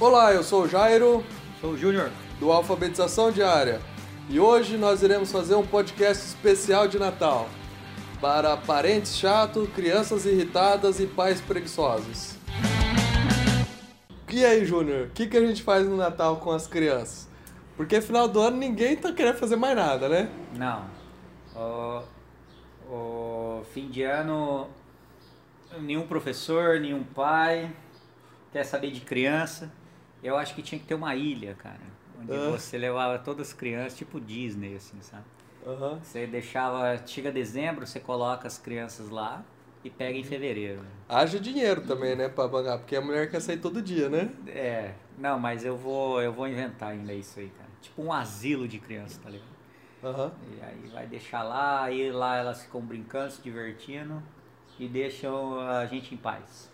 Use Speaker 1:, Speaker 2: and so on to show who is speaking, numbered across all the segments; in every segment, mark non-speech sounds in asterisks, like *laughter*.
Speaker 1: Olá, eu sou o Jairo,
Speaker 2: Sou o Júnior.
Speaker 1: do Alfabetização Diária, e hoje nós iremos fazer um podcast especial de Natal para parentes chatos, crianças irritadas e pais preguiçosos. E aí, Júnior, o que, que a gente faz no Natal com as crianças? Porque final do ano ninguém tá querendo fazer mais nada, né?
Speaker 2: Não. O, o fim de ano, nenhum professor, nenhum pai quer saber de criança. Eu acho que tinha que ter uma ilha, cara. Onde
Speaker 1: Ah.
Speaker 2: você levava todas as crianças, tipo Disney, assim, sabe?
Speaker 1: Aham.
Speaker 2: Você deixava, chega dezembro, você coloca as crianças lá e pega em fevereiro.
Speaker 1: Haja dinheiro também, né, pra bancar, porque a mulher quer sair todo dia, né?
Speaker 2: É, não, mas eu vou, eu vou inventar ainda isso aí, cara. Tipo um asilo de criança, tá ligado?
Speaker 1: Aham.
Speaker 2: E aí vai deixar lá, aí lá elas ficam brincando, se divertindo e deixam a gente em paz.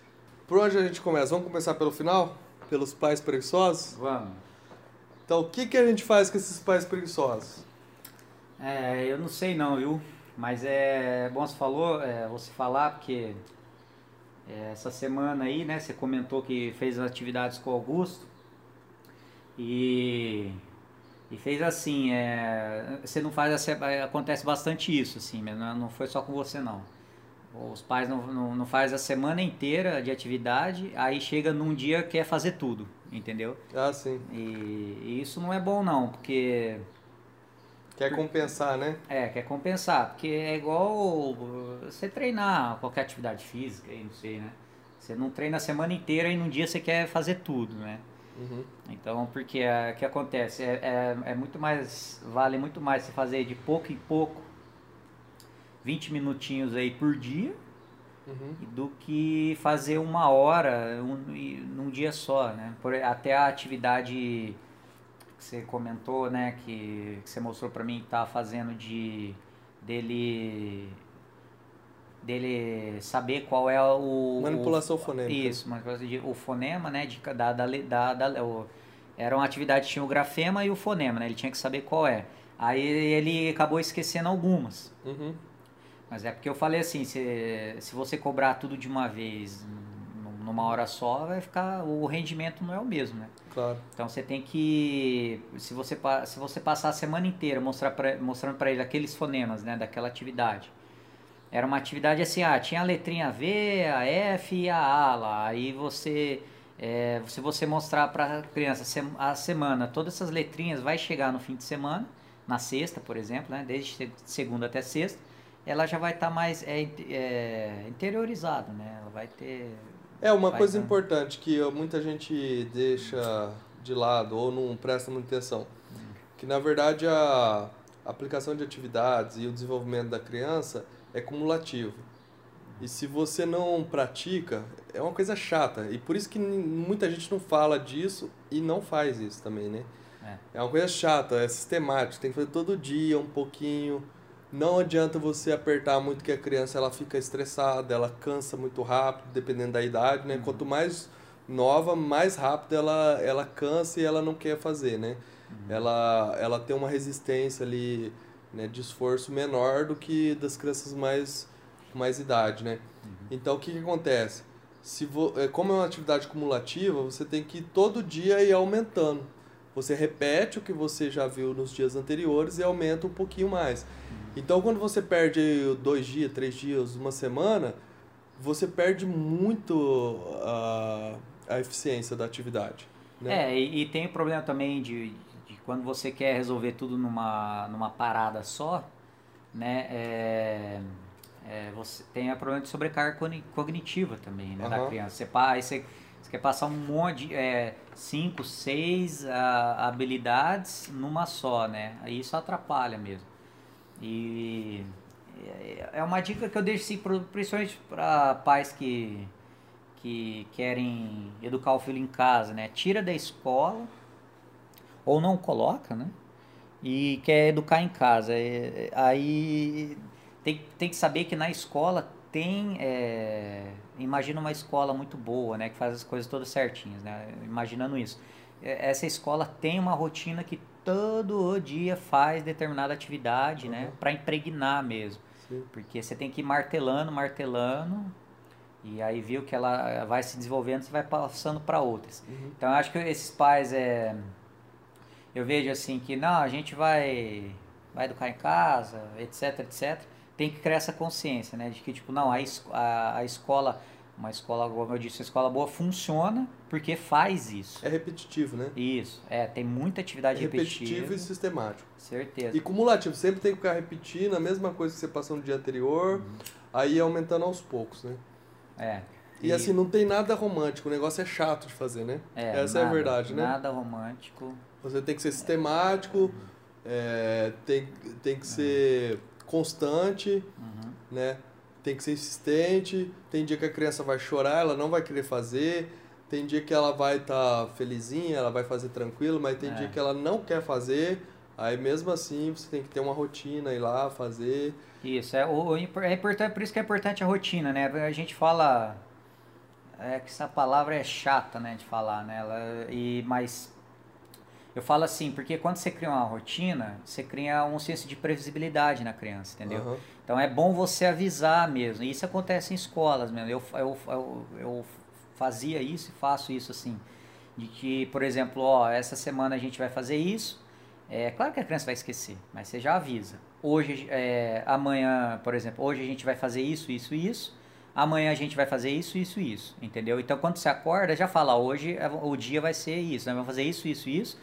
Speaker 1: Por onde a gente começa? Vamos começar pelo final? Pelos pais preguiçosos?
Speaker 2: Vamos.
Speaker 1: Então, o que, que a gente faz com esses pais preguiçosos?
Speaker 2: É, eu não sei não, viu? Mas é bom você falou, é, você falar, porque é, essa semana aí, né, você comentou que fez as atividades com o Augusto e, e fez assim, é, você não faz, essa- acontece bastante isso, assim, não foi só com você não. Os pais não, não, não fazem a semana inteira de atividade, aí chega num dia que quer fazer tudo, entendeu?
Speaker 1: Ah, sim.
Speaker 2: E, e isso não é bom não, porque
Speaker 1: Quer compensar, né?
Speaker 2: é, quer compensar, porque é igual você treinar qualquer atividade física, não sei, né? Você não treina a semana inteira e num dia você quer fazer tudo, né?
Speaker 1: Uhum.
Speaker 2: Então, porque é, o que acontece? É, é, é muito mais, vale muito mais você fazer de pouco em pouco, 20 minutinhos aí por dia,
Speaker 1: Uhum.
Speaker 2: do que fazer uma hora um, num dia só, né? Por, até a atividade que você comentou, né, que, que você mostrou pra mim que tava fazendo de dele dele saber qual é o
Speaker 1: Manipulação
Speaker 2: o,
Speaker 1: fonêmica.
Speaker 2: Isso, de o fonema, né, de da, da, da, da o, era uma atividade que tinha o grafema e o fonema, né? Ele tinha que saber qual é. Aí ele acabou esquecendo algumas.
Speaker 1: Uhum.
Speaker 2: Mas é porque eu falei assim, se, se você cobrar tudo de uma vez num- numa hora só, vai ficar o rendimento não é o mesmo, né?
Speaker 1: Claro.
Speaker 2: Então você tem que se você se você passar a semana inteira mostrar pra, mostrando para ele aqueles fonemas, né, daquela atividade. Era uma atividade assim, ah, tinha a letrinha V, a F e a A lá. Aí você é, se você mostrar para a criança a semana todas essas letrinhas, vai chegar no fim de semana, na sexta, por exemplo, né, desde se- segunda até sexta, ela já vai estar mais é, é, interiorizada, né? Ela vai ter
Speaker 1: É uma coisa
Speaker 2: dando.
Speaker 1: importante que muita gente deixa de lado ou não presta muita atenção. Que na verdade a aplicação de atividades e o desenvolvimento da criança é cumulativo. E se você não pratica, é uma coisa chata. E por isso que muita gente não fala disso e não faz isso também, né?
Speaker 2: É.
Speaker 1: É uma coisa chata, é sistemático, tem que fazer todo dia um pouquinho. Não adianta você apertar muito que a criança ela fica estressada, ela cansa muito rápido, dependendo da idade, né? Quanto mais nova, mais rápido ela, ela cansa e ela não quer fazer, né? Ela, ela tem uma resistência ali, né, de esforço menor do que das crianças mais com mais idade, né? Então o que, que acontece? Se vo, é, como é uma atividade cumulativa, você tem que todo dia ir aumentando. Você repete o que você já viu nos dias anteriores e aumenta um pouquinho mais. Então, quando você perde dois dias, três dias, uma semana, você perde muito a, a eficiência da atividade. Né?
Speaker 2: É, e, e tem o problema também de, de quando você quer resolver tudo numa, numa parada só, né? É, é, você tem o problema de sobrecarga cogni- cognitiva também, né? Da
Speaker 1: Aham.
Speaker 2: criança. Você, pa- aí você, você quer passar um monte, de, é, cinco, seis ah, habilidades numa só, né? Aí isso atrapalha mesmo. E é- é uma dica que eu deixo, pro- principalmente para pais que que querem educar o filho em casa, né? Tira da escola ou não coloca, né? E quer educar em casa. É, Aí tem, tem que saber que na escola tem. é, imagina uma escola muito boa, né? Que faz as coisas todas certinhas, né? Imaginando isso. É, Essa escola tem uma rotina que todo dia faz determinada atividade, né?
Speaker 1: Uhum.
Speaker 2: Para impregnar mesmo.
Speaker 1: Sim.
Speaker 2: Porque você tem que ir martelando, martelando E aí viu que ela vai se desenvolvendo, você vai passando para outras.
Speaker 1: Uhum.
Speaker 2: Então eu acho que esses pais é eu vejo assim que não, a gente vai vai educar em casa, etc, etc. Tem que criar essa consciência, né, de que tipo, não, a, a, a escola, uma escola, como eu disse, uma escola boa funciona porque faz isso.
Speaker 1: É repetitivo, né?
Speaker 2: Isso, é, tem muita atividade
Speaker 1: repetitivo
Speaker 2: repetitiva.
Speaker 1: e sistemático.
Speaker 2: Certeza.
Speaker 1: E cumulativo, sempre tem que ficar repetindo a mesma coisa que você passou no dia anterior, aí aumentando aos poucos, né?
Speaker 2: É.
Speaker 1: E, assim, não tem nada romântico, o negócio é chato de fazer, né?
Speaker 2: é,
Speaker 1: Essa é a
Speaker 2: nada-
Speaker 1: verdade, né?
Speaker 2: Nada romântico.
Speaker 1: Você tem que ser sistemático, é, tem, tem que ser constante,
Speaker 2: Uhum.
Speaker 1: né? Tem que ser insistente. Tem dia que a criança vai chorar, ela não vai querer fazer. Tem dia que ela vai estar felizinha, ela vai fazer tranquilo, mas tem
Speaker 2: É.
Speaker 1: dia que ela não quer fazer. Aí mesmo assim você tem que ter uma rotina, ir lá fazer.
Speaker 2: Isso, é, o, é importante, por isso que é importante a rotina, né? A gente fala é que essa palavra é chata, né, de falar, né? Ela, e mas eu falo assim, porque quando você cria uma rotina, você cria um senso de previsibilidade na criança, entendeu?
Speaker 1: Aham.
Speaker 2: Então é bom você avisar mesmo. E isso acontece em escolas mesmo. Eu, eu, eu, eu fazia isso e faço isso assim. De que, por exemplo, ó, essa semana a gente vai fazer isso. É claro que a criança vai esquecer, mas você já avisa. Hoje, é, amanhã, por exemplo, hoje a gente vai fazer isso, isso e isso. Amanhã a gente vai fazer isso, isso e isso. Entendeu? Então quando você acorda, já fala, hoje é- o dia vai ser isso, nós vamos fazer isso, isso e isso.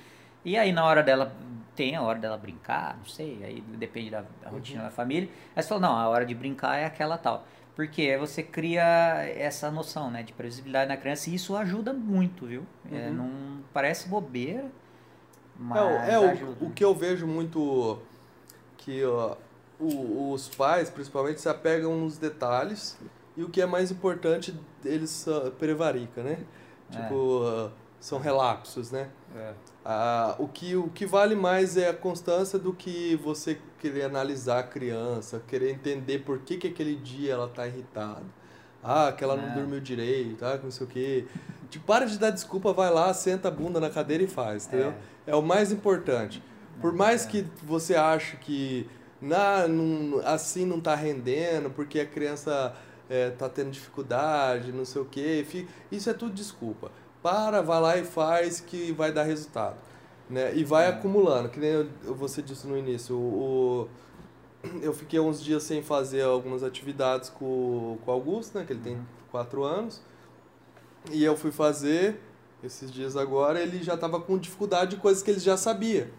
Speaker 2: E aí na hora dela, tem a hora dela brincar, não sei, aí depende da, da rotina da família. Aí você fala, não, a hora de brincar é aquela tal. Porque aí você cria essa noção, né, de previsibilidade na criança e isso ajuda muito, viu? É,
Speaker 1: Uhum.
Speaker 2: não parece bobeira, mas
Speaker 1: É, é o, o que eu vejo muito que ó, o- os pais, principalmente, se apegam nos detalhes e o que é mais importante, eles ah, prevaricam, né? Tipo, ah, são relapsos, né?
Speaker 2: É.
Speaker 1: Ah, o, que, o que vale mais é a constância do que você querer analisar a criança, querer entender por que, que aquele dia ela tá irritada. Ah, que ela não
Speaker 2: É.
Speaker 1: dormiu direito, ah, não sei o quê. Tipo, para de dar desculpa, vai lá, senta a bunda na cadeira e faz, entendeu? É, o mais importante. Por mais que você ache que na, não- assim não tá rendendo, porque a criança é, tá tendo dificuldade, não sei o quê, isso é tudo desculpa. Para, vai lá e faz que vai dar resultado. Né? E vai acumulando, que nem eu- você disse no início. O, o- *clears throat* eu fiquei uns dias sem fazer algumas atividades com, com o Augusto, né? que ele tem quatro anos. E eu fui fazer esses dias agora, ele já estava com dificuldade de coisas que ele já sabia.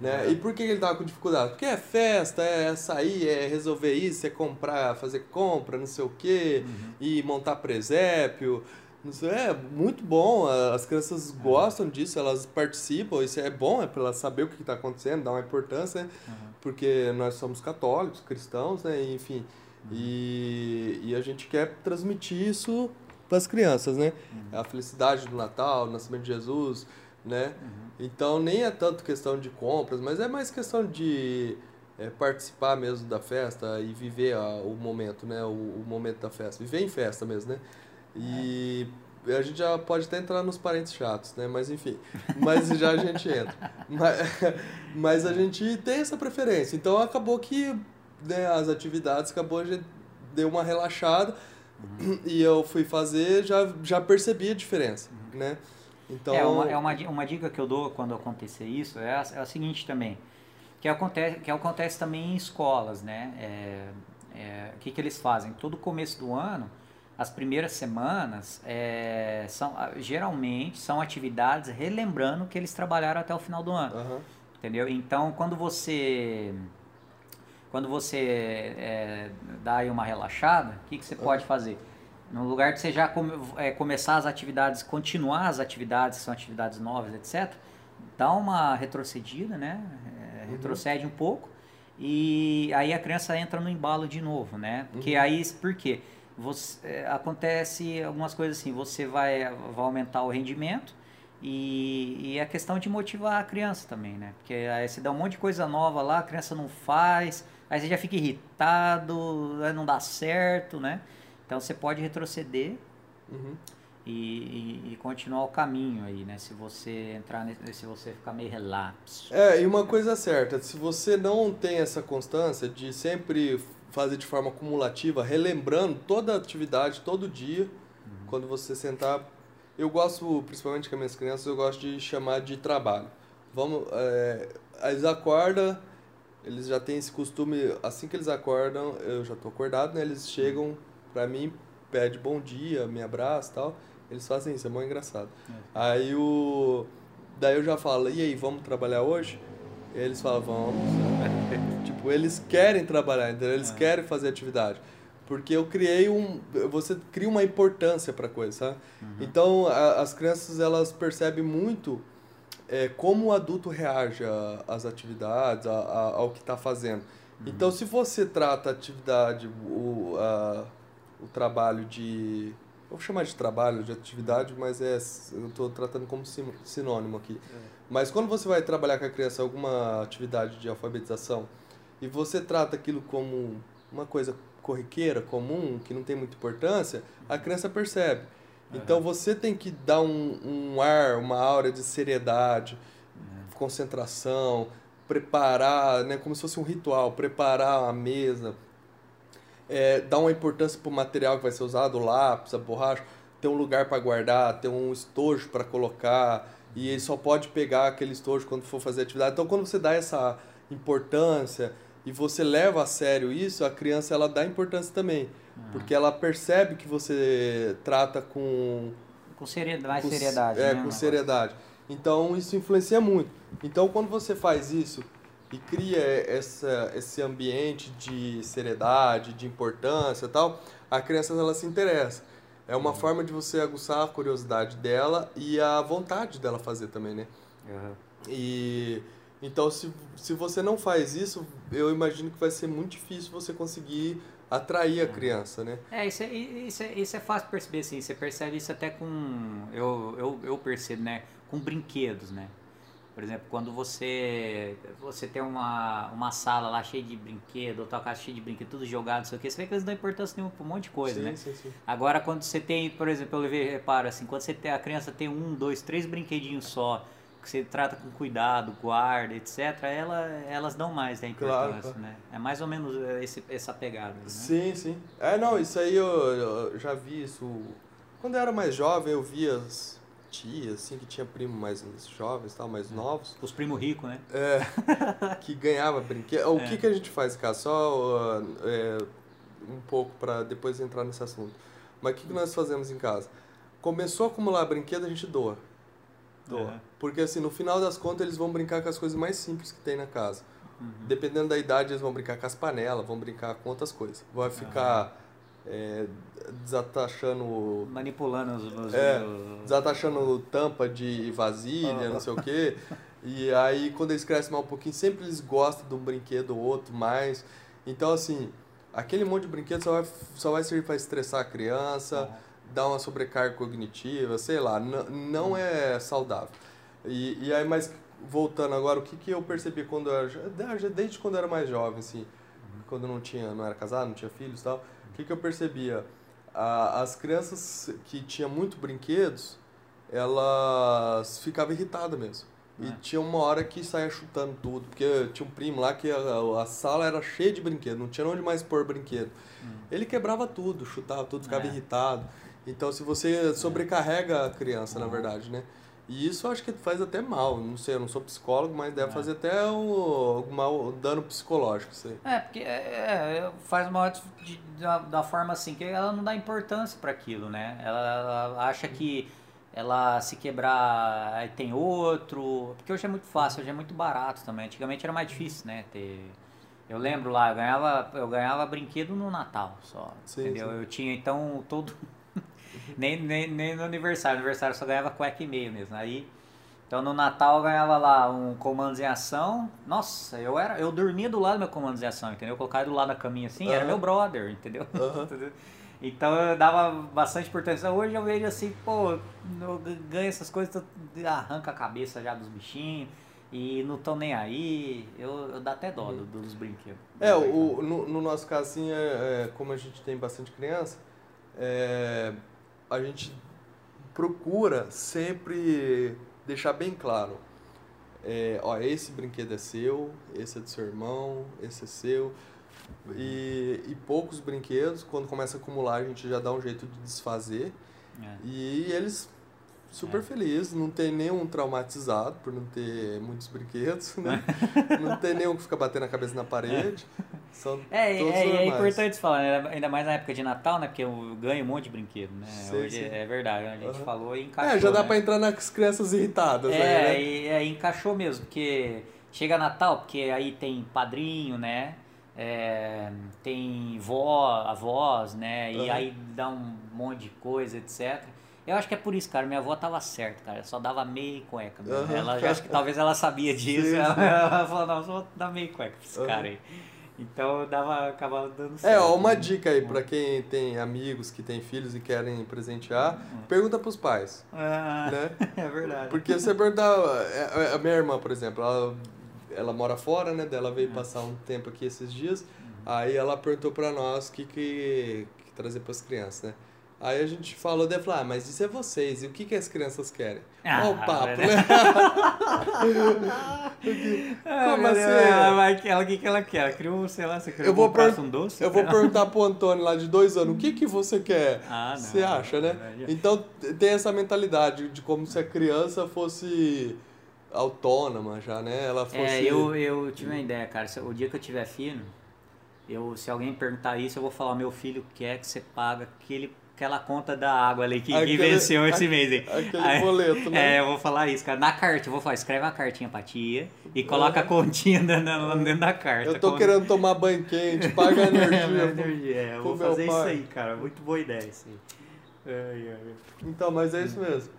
Speaker 1: Né? E por que ele estava com dificuldade? Porque é festa, é sair, é resolver isso, é comprar, fazer compra, não sei o quê, e montar presépio. Sei, é muito bom, as crianças gostam disso, elas participam, isso é bom, é para elas saber o que está acontecendo, dar uma importância, né? porque nós somos católicos, cristãos, né? Enfim. E, e a gente quer transmitir isso para as crianças, né? A felicidade do Natal, o nascimento de Jesus, né? Então nem é tanto questão de compras, mas é mais questão de é, participar mesmo da festa e viver a- o momento, né? O, o momento da festa. Viver em festa mesmo, né? E a gente já pode até entrar nos parentes chatos, né? Mas enfim, mas já a gente entra. *laughs* Mas, mas a gente tem essa preferência. Então acabou que né, as atividades acabou a gente deu uma relaxada e eu fui fazer já já percebi a diferença, né? Então
Speaker 2: É, uma, é uma, uma dica que eu dou quando acontecer isso é a, é a seguinte também, que acontece, que acontece também em escolas, né? É, é, o que, que eles fazem? Todo começo do ano, as primeiras semanas, é, são, geralmente são atividades relembrando que eles trabalharam até o final do ano.
Speaker 1: Aham.
Speaker 2: Entendeu? Então, quando você quando você é, dá aí uma relaxada, o que, que você pode fazer? No lugar de você já come- é, começar as atividades, continuar as atividades, que são atividades novas, etc., dá uma retrocedida, né? É, retrocede um pouco e aí a criança entra no embalo de novo, né? Porque aí, por quê? Você, é, acontece algumas coisas assim, você vai, vai aumentar o rendimento, e, e a questão de motivar a criança também, né? Porque aí você dá um monte de coisa nova lá, a criança não faz, aí você já fica irritado, não dá certo, né? Então você pode retroceder
Speaker 1: Uhum.
Speaker 2: e, e, e continuar o caminho aí, né? Se você entrar nesse, se você ficar meio relapso.
Speaker 1: É, e uma coisa certa, se você não tem essa constância de sempre fazer de forma acumulativa, relembrando toda a atividade, todo dia, uhum. quando você sentar. Eu gosto, principalmente com as minhas crianças, eu gosto de chamar de trabalho. Vamos, é, eles acordam, eles já têm esse costume, assim que eles acordam, eu já estou acordado, né? Eles chegam para mim, pede bom dia, me abraça tal. Eles fazem isso, é muito engraçado. É. Aí o. Daí eu já falo, e aí, vamos trabalhar hoje? Eles falam, vamos. *laughs* tipo, eles querem trabalhar, entendeu? Eles é. querem fazer atividade. Porque eu criei um. Você cria uma importância pra coisa, sabe? Uhum. Então, a, as crianças, elas percebem muito é, como o adulto reage às atividades, a, a, ao que está fazendo. Uhum. Então, se você trata a atividade, o, a, o trabalho de. Eu vou chamar de trabalho, de atividade, mas é, eu estou tratando como sinônimo aqui. É. Mas quando você vai trabalhar com a criança alguma atividade de alfabetização e você trata aquilo como uma coisa corriqueira, comum, que não tem muita importância, a criança percebe. Então você tem que dar um, um ar, uma aura de seriedade, uhum. concentração, preparar, né, como se fosse um ritual, preparar a mesa, é, dar uma importância para o material que vai ser usado, o lápis, a borracha, ter um lugar para guardar, ter um estojo para colocar, e ele só pode pegar aquele estojo quando for fazer atividade. Então quando você dá essa importância, e você leva a sério isso, a criança ela dá importância também. Uhum. Porque ela percebe que você trata com.
Speaker 2: Com seriedade, mais com, seriedade.
Speaker 1: É, né, com seriedade. Então isso influencia muito. Então quando você faz isso e cria essa, esse ambiente de seriedade, de importância e tal, a criança ela se interessa. É uma uhum. forma de você aguçar a curiosidade dela e a vontade dela fazer também, né? Uhum. E então, se, se você não faz isso, eu imagino que vai ser muito difícil você conseguir atrair a uhum. criança, né?
Speaker 2: É, isso é, isso é, isso é fácil perceber, sim. Você percebe isso até com... Eu, eu, eu percebo, né? Com brinquedos, né? Por exemplo, quando você você tem uma, uma sala lá cheia de brinquedo, ou tua casa cheia de brinquedo, tudo jogado, não sei o que, você vê que eles não dão importância nenhuma pra um monte de coisa, sim, né? Sim, sim. Agora, quando você tem, por exemplo, eu reparo assim, quando você tem, a criança tem um, dois, três brinquedinhos só, que você trata com cuidado, guarda, etc., ela, elas dão mais da importância, claro, né? É mais ou menos esse, essa pegada, né?
Speaker 1: Sim, sim. É, não, isso aí eu, eu, já vi isso... Quando eu era mais jovem, eu via as tias, assim, que tinha primo mais jovens, tal, mais é. novos.
Speaker 2: Os primos ricos, né?
Speaker 1: É, *laughs* que ganhava brinquedo. O é. que, que a gente faz, cara? Só uh, é, um pouco para depois entrar nesse assunto. Mas o que, que nós fazemos em casa? Começou a acumular brinquedo, a gente doa. Uhum. Porque assim, no final das contas, eles vão brincar com as coisas mais simples que tem na casa. Uhum. Dependendo da idade, eles vão brincar com as panelas, vão brincar com outras coisas. Vai ficar é, desatachando.
Speaker 2: Manipulando os. os
Speaker 1: é, desatachando tampa de vasilha, não sei o quê. E aí, quando eles crescem mais um pouquinho, sempre eles gostam de um brinquedo ou outro mais. Então, assim, aquele monte de brinquedo só vai, só vai servir para estressar a criança. Uhum dá uma sobrecarga cognitiva, sei lá, não é saudável. E, e aí, mas voltando agora, o que, que eu percebi quando eu era, desde quando eu era mais jovem, assim, quando não tinha, não era casado, não tinha filhos e tal, que, que eu percebia? as crianças que tinham muito brinquedos, elas ficavam irritadas mesmo. E é. tinha uma hora que saía chutando tudo, porque tinha um primo lá que a, a sala era cheia de brinquedos, não tinha onde mais pôr brinquedo. Hum. Ele quebrava tudo, chutava tudo, ficava é. irritado. Então, se você sobrecarrega a criança, na verdade, né? E isso eu acho que faz até mal. Não sei, eu não sou psicólogo, mas deve é. fazer até um, um dano psicológico. Sei.
Speaker 2: É, porque é, é, faz mal da, da forma assim que ela não dá importância para aquilo, né? Ela, ela, acha que ela se quebrar aí tem outro. Porque hoje é muito fácil, hoje é muito barato também. Antigamente era mais difícil, né? Ter. Eu lembro lá, eu ganhava, eu ganhava brinquedo no Natal só. Sim, entendeu? Sim. Eu tinha então todo *laughs* nem, nem, nem no aniversário. No aniversário só ganhava cueca e meio mesmo. Aí, então no Natal eu ganhava lá um comando em ação. Nossa, eu era, eu dormia do lado do meu comando em ação, entendeu? Eu colocava do lado da caminha assim, uhum. era meu brother, entendeu? Uhum. *laughs* então eu dava bastante importância. Hoje eu vejo assim, pô, eu ganho essas coisas, arranca a cabeça já dos bichinhos e não estão nem aí. Eu, eu dá até dó uhum. dos brinquedos.
Speaker 1: É, o, no, no nosso caso, assim, é, é, como a gente tem bastante criança, é, a gente procura sempre deixar bem claro. É, ó, esse brinquedo é seu, esse é do seu irmão, esse é seu. e, e poucos brinquedos. Quando começa a acumular, a gente já dá um jeito de desfazer.
Speaker 2: É.
Speaker 1: E eles super
Speaker 2: É.
Speaker 1: felizes, não tem nenhum traumatizado por não ter muitos brinquedos, né? *laughs* não tem nenhum que fica batendo a cabeça na parede.
Speaker 2: É,
Speaker 1: todos
Speaker 2: é, é
Speaker 1: normais.
Speaker 2: importante falar, né? ainda mais na época de Natal, né? Porque eu ganho um monte de brinquedo, né? Hoje
Speaker 1: sim.
Speaker 2: é verdade, a gente
Speaker 1: Aham.
Speaker 2: falou e encaixou.
Speaker 1: É, já dá
Speaker 2: né?
Speaker 1: pra entrar nas crianças irritadas
Speaker 2: É,
Speaker 1: aí, né?
Speaker 2: e, é, encaixou mesmo, porque chega Natal, porque aí tem padrinho, né? É, tem vó, avós, né? E aí dá um monte de coisa, etc. Eu acho que é por isso, cara. Minha avó tava certa, cara. Só dava meia e cueca.
Speaker 1: Aham.
Speaker 2: Ela, eu acho que talvez ela sabia *laughs* disso.
Speaker 1: Sim,
Speaker 2: ela, *laughs* ela falou, não, só dá meia e cueca pra esse cara aí. Então dava, acabava dando certo.
Speaker 1: É, ó, uma dica aí pra quem tem amigos que tem filhos e querem presentear, pergunta pros pais,
Speaker 2: Ah,
Speaker 1: né? *laughs*
Speaker 2: é verdade.
Speaker 1: Porque você perguntar, é, a minha irmã, por exemplo, ela, ela mora fora, né? Daí Ela veio passar um tempo aqui esses dias. Aí ela perguntou pra nós o que, que, que trazer pras crianças, né? Aí a gente falou, daí falou, ah, mas isso é vocês, e o que, que as crianças querem?
Speaker 2: Ah,
Speaker 1: Ó o papo, né? *laughs* *laughs*
Speaker 2: Ah,
Speaker 1: Como assim?
Speaker 2: Ela, vai- ela, o que, que ela quer? Ela criou, sei lá, você criou
Speaker 1: Eu vou per-
Speaker 2: um doce?
Speaker 1: Eu vou perguntar pro Antônio lá de dois anos, o que, que você quer?
Speaker 2: Ah, não.
Speaker 1: Você acha, né? Então tem essa mentalidade de como se a criança fosse autônoma já, né? Ela fosse.
Speaker 2: É, eu, eu tive uma ideia, cara. O dia que eu tiver filho, eu, se alguém perguntar isso, eu vou falar, meu filho quer que você paga aquele, aquela conta da água ali que, que
Speaker 1: Aquele-
Speaker 2: venceu esse
Speaker 1: a-
Speaker 2: mês aí.
Speaker 1: aquele
Speaker 2: Aí-
Speaker 1: boleto, né? *laughs*
Speaker 2: É, eu vou falar isso, cara. Na carta, eu vou falar, escreve uma cartinha pra tia e coloca a continha na- na- dentro da carta.
Speaker 1: Eu tô
Speaker 2: Com-
Speaker 1: querendo tomar banho quente, paga *laughs*
Speaker 2: É,
Speaker 1: energia.
Speaker 2: energia, é, eu vou fazer isso
Speaker 1: pai.
Speaker 2: aí, cara. Muito boa ideia isso aí. Ai, ai.
Speaker 1: Então, mas é isso mesmo.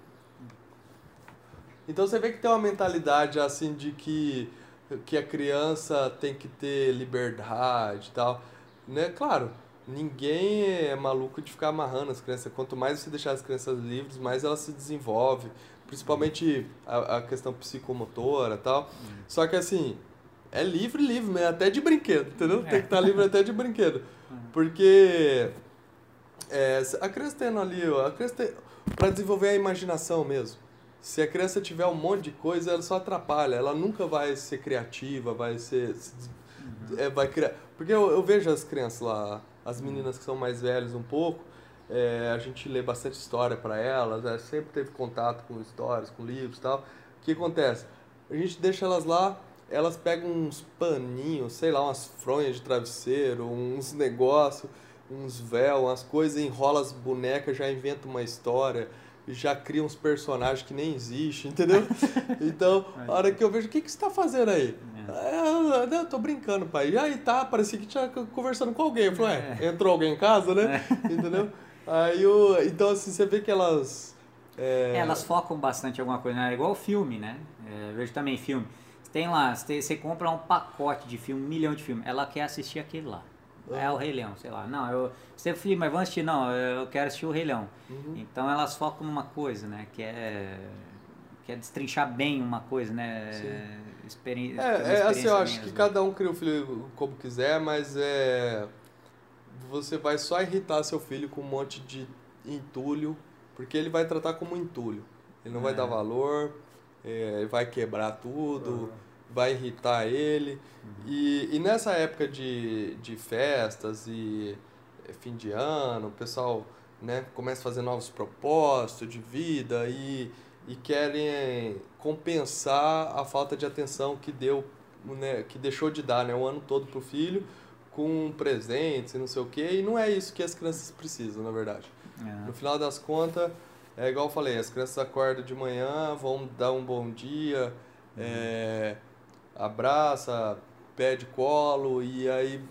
Speaker 1: Então você vê que tem uma mentalidade assim de que, que a criança tem que ter liberdade e tal. Né? Claro, ninguém é maluco de ficar amarrando as crianças. Quanto mais você deixar as crianças livres, mais elas se desenvolvem. Principalmente a, a questão psicomotora e tal. Só que assim, é livre, livre, mesmo, até de brinquedo, entendeu? Tem que estar livre até de brinquedo. *laughs* Porque é, a criança tendo ali, ó, a criança tem, para desenvolver a imaginação mesmo. Se a criança tiver um monte de coisa, ela só atrapalha. Ela nunca vai ser criativa, vai ser. se des- é, vai criar. Porque eu, eu vejo as crianças lá, as meninas que são mais velhas um pouco, é, a gente lê bastante história para elas, é, sempre teve contato com histórias, com livros e tal. O que acontece? A gente deixa elas lá, elas pegam uns paninhos, sei lá, umas fronhas de travesseiro, uns negócios, uns véus, umas coisas, enrola as bonecas, já inventa uma história, já cria uns personagens que nem existem, entendeu? *laughs* Então, a hora que eu vejo, o que, que você tá fazendo aí? É, não, eu tô brincando, pai. E aí tá, parecia que tinha conversando com alguém. Eu falei, é, entrou alguém em casa, né? Entendeu? Aí eu, então assim, você vê que elas. é,
Speaker 2: É, elas focam bastante em alguma coisa, né? É igual filme, né? É, eu vejo também filme. Tem lá, você compra um pacote de filme, um milhão de filmes. Ela quer assistir aquele lá. É o Rei Leão, sei lá. Não, eu. Você filho, mas vamos assistir? Não, eu quero assistir o Rei Leão.
Speaker 1: Uhum.
Speaker 2: Então elas focam numa coisa, né? Que é. Que é destrinchar bem uma coisa, né? Experi
Speaker 1: É, é assim,
Speaker 2: experiência
Speaker 1: eu acho
Speaker 2: mesmo.
Speaker 1: que cada um cria o filho como quiser, mas é. Você vai só irritar seu filho com um monte de entulho, porque ele vai tratar como entulho. Ele não vai
Speaker 2: É.
Speaker 1: dar valor, é, vai quebrar tudo, vai irritar ele.
Speaker 2: Uhum.
Speaker 1: E, e nessa época de, de festas e é, fim de ano, o pessoal né, começa a fazer novos propósitos de vida e, e querem compensar a falta de atenção que deu, né, que deixou de dar né, o ano todo pro filho com presentes e não sei o que e não é isso que as crianças precisam, na verdade.
Speaker 2: É.
Speaker 1: No final das contas, é igual eu falei, as crianças acordam de manhã, vão dar um bom dia, é, abraça, pede colo e aí